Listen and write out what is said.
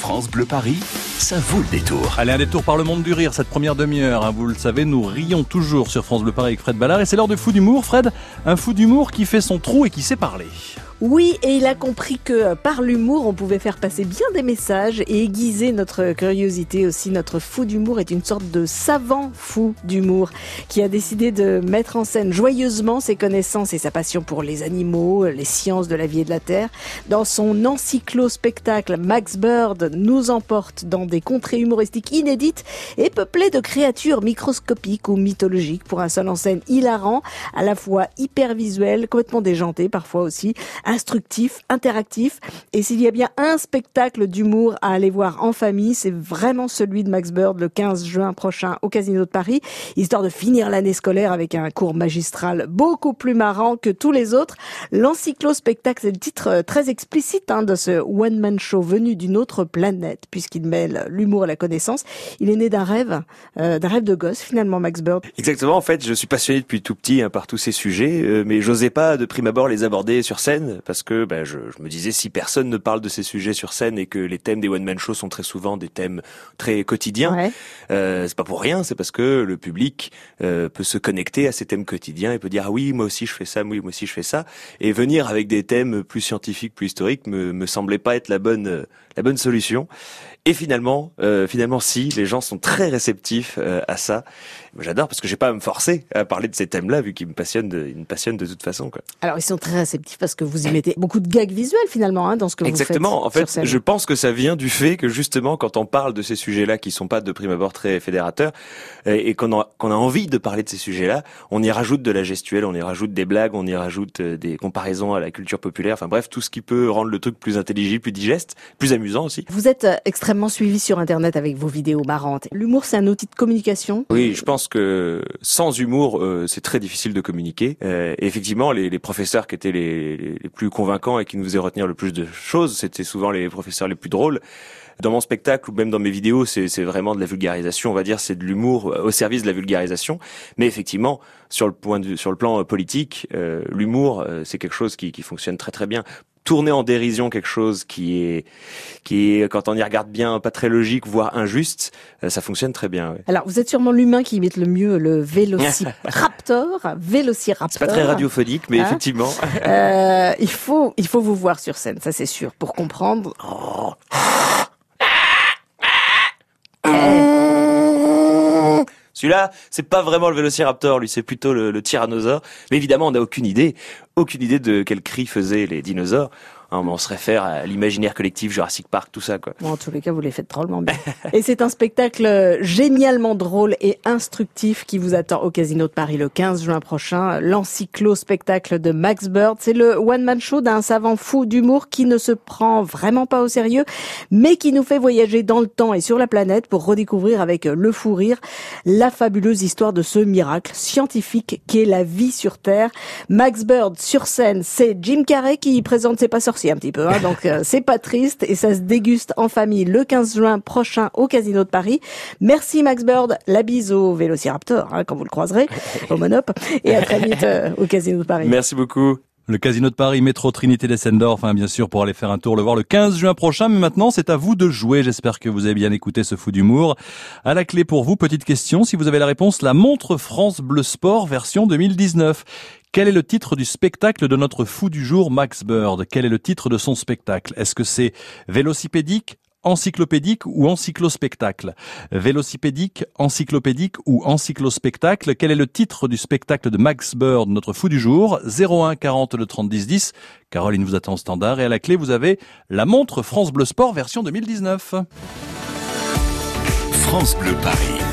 France Bleu Paris, ça vaut le détour. Allez, un détour par le monde du rire, cette première demi-heure. hein. Vous le savez, nous rions toujours sur France Bleu Paris avec Fred Ballard. Et c'est l'heure de fou d'humour. Fred, un fou d'humour qui fait son trou et qui sait parler. Oui, et il a compris que euh, par l'humour, on pouvait faire passer bien des messages et aiguiser notre curiosité aussi. Notre fou d'humour est une sorte de savant fou d'humour qui a décidé de mettre en scène joyeusement ses connaissances et sa passion pour les animaux, les sciences de la vie et de la terre. Dans son encyclo-spectacle, Max Bird nous emporte dans des contrées humoristiques inédites et peuplées de créatures microscopiques ou mythologiques pour un seul en scène hilarant, à la fois hyper visuel, complètement déjanté parfois aussi, instructif, interactif. Et s'il y a bien un spectacle d'humour à aller voir en famille, c'est vraiment celui de Max Bird le 15 juin prochain au Casino de Paris, histoire de finir l'année scolaire avec un cours magistral beaucoup plus marrant que tous les autres. L'encyclo-spectacle, c'est le titre euh, très explicite hein, de ce one-man show venu d'une autre planète, puisqu'il mêle l'humour et la connaissance. Il est né d'un rêve, euh, d'un rêve de gosse finalement, Max Bird. Exactement, en fait, je suis passionné depuis tout petit hein, par tous ces sujets, euh, mais j'osais pas de prime abord les aborder sur scène, parce que ben, je, je me disais si personne ne parle de ces sujets sur scène et que les thèmes des one-man shows sont très souvent des thèmes très quotidiens, Ouais. euh, c'est pas pour rien, c'est parce que le public euh, peut se connecter à ces thèmes quotidiens et peut dire ah oui moi aussi je fais ça, oui moi aussi je fais ça, et venir avec des thèmes plus scientifiques, plus historiques me, me semblait pas être la bonne euh, la bonne solution. Et finalement, euh, finalement si, les gens sont très réceptifs euh, à ça. J'adore parce que j'ai pas à me forcer à parler de ces thèmes-là vu qu'ils me passionnent, de, ils me passionnent de toute façon quoi. Alors ils sont très réceptifs parce que vous y mettez beaucoup de gags visuels finalement hein, dans ce que Exactement. vous En faites. fait, sur scène. je pense que ça vient du fait que justement, quand on parle de ces sujets-là qui sont pas de prime abord très fédérateurs, et qu'on a, qu'on a envie de parler de ces sujets-là, on y rajoute de la gestuelle, on y rajoute des blagues, on y rajoute euh, des comparaisons à la culture populaire. Enfin bref, tout ce qui peut rendre le truc plus intelligible, plus digeste, plus amusant aussi. Vous êtes euh, extrêmement suivi sur Internet avec vos vidéos marrantes. L'humour, c'est un outil de communication? Oui, je pense que sans humour, euh, c'est très difficile de communiquer. Euh, et effectivement, les, les professeurs qui étaient les, les- les plus convaincants et qui nous faisaient retenir le plus de choses, c'était souvent les professeurs les plus drôles. Dans mon spectacle ou même dans mes vidéos, c'est vraiment de la vulgarisation, on va dire, c'est de l'humour euh, au service de la vulgarisation. Mais effectivement, sur le point sur le plan euh, politique, euh, l'humour, c'est quelque chose qui, qui fonctionne très très bien. Tourner en dérision quelque chose qui est, qui est, quand on y regarde bien, pas très logique, voire injuste, euh, ça fonctionne très bien. ouais. Alors, vous êtes sûrement l'humain qui imite le mieux le vélociraptor. vélociraptor. C'est pas très radiophonique, mais Hein effectivement. Euh, il faut, il faut vous voir sur scène, ça c'est sûr, pour comprendre. Celui-là, c'est pas vraiment le vélociraptor, lui, c'est plutôt le, tyrannosaure. Mais évidemment, on n'a aucune idée, aucune idée de quel cri faisaient les dinosaures. On se réfère à l'imaginaire collectif, Jurassic Park, tout ça, quoi. Bon, en tous les cas, vous les faites drôlement bien. Et c'est un spectacle génialement drôle et instructif qui vous attend au Casino de Paris le 15 juin prochain. L'encyclo-spectacle de Max Bird. C'est le one-man show d'un savant fou d'humour qui ne se prend vraiment pas au sérieux, mais qui nous fait voyager dans le temps et sur la planète pour redécouvrir avec le fou rire la fabuleuse histoire de ce miracle scientifique qu'est la vie sur Terre. Max Bird sur scène, c'est Jim Carrey qui présente C'est pas sorcier un petit peu, hein, donc euh, c'est pas triste et ça se déguste en famille le 15 juin prochain au Casino de Paris. Merci Max Bird, la bise au Vélociraptor hein, quand vous le croiserez au Monop et à très vite euh, au Casino de Paris. Merci beaucoup. Le Casino de Paris, métro Trinité d'Essendorf, hein, bien sûr, pour aller faire un tour, le voir le 15 juin prochain. Mais maintenant, c'est à vous de jouer. J'espère que vous avez bien écouté ce fou d'humour. À la clé pour vous, petite question. Si vous avez la réponse, la montre France Bleu Sport version 2019. Quel est le titre du spectacle de notre fou du jour, Max Bird? Quel est le titre de son spectacle? Est-ce que c'est vélocipédique encyclopédique ou encyclospectacle? Vélocipédique, encyclopédique ou encyclospectacle? Quel est le titre du spectacle de Max Bird, notre fou du jour? 01 40 le 30 10 10. Caroline vous attend au standard et à la clé vous avez la montre France Bleu Sport version 2019. France Bleu Paris.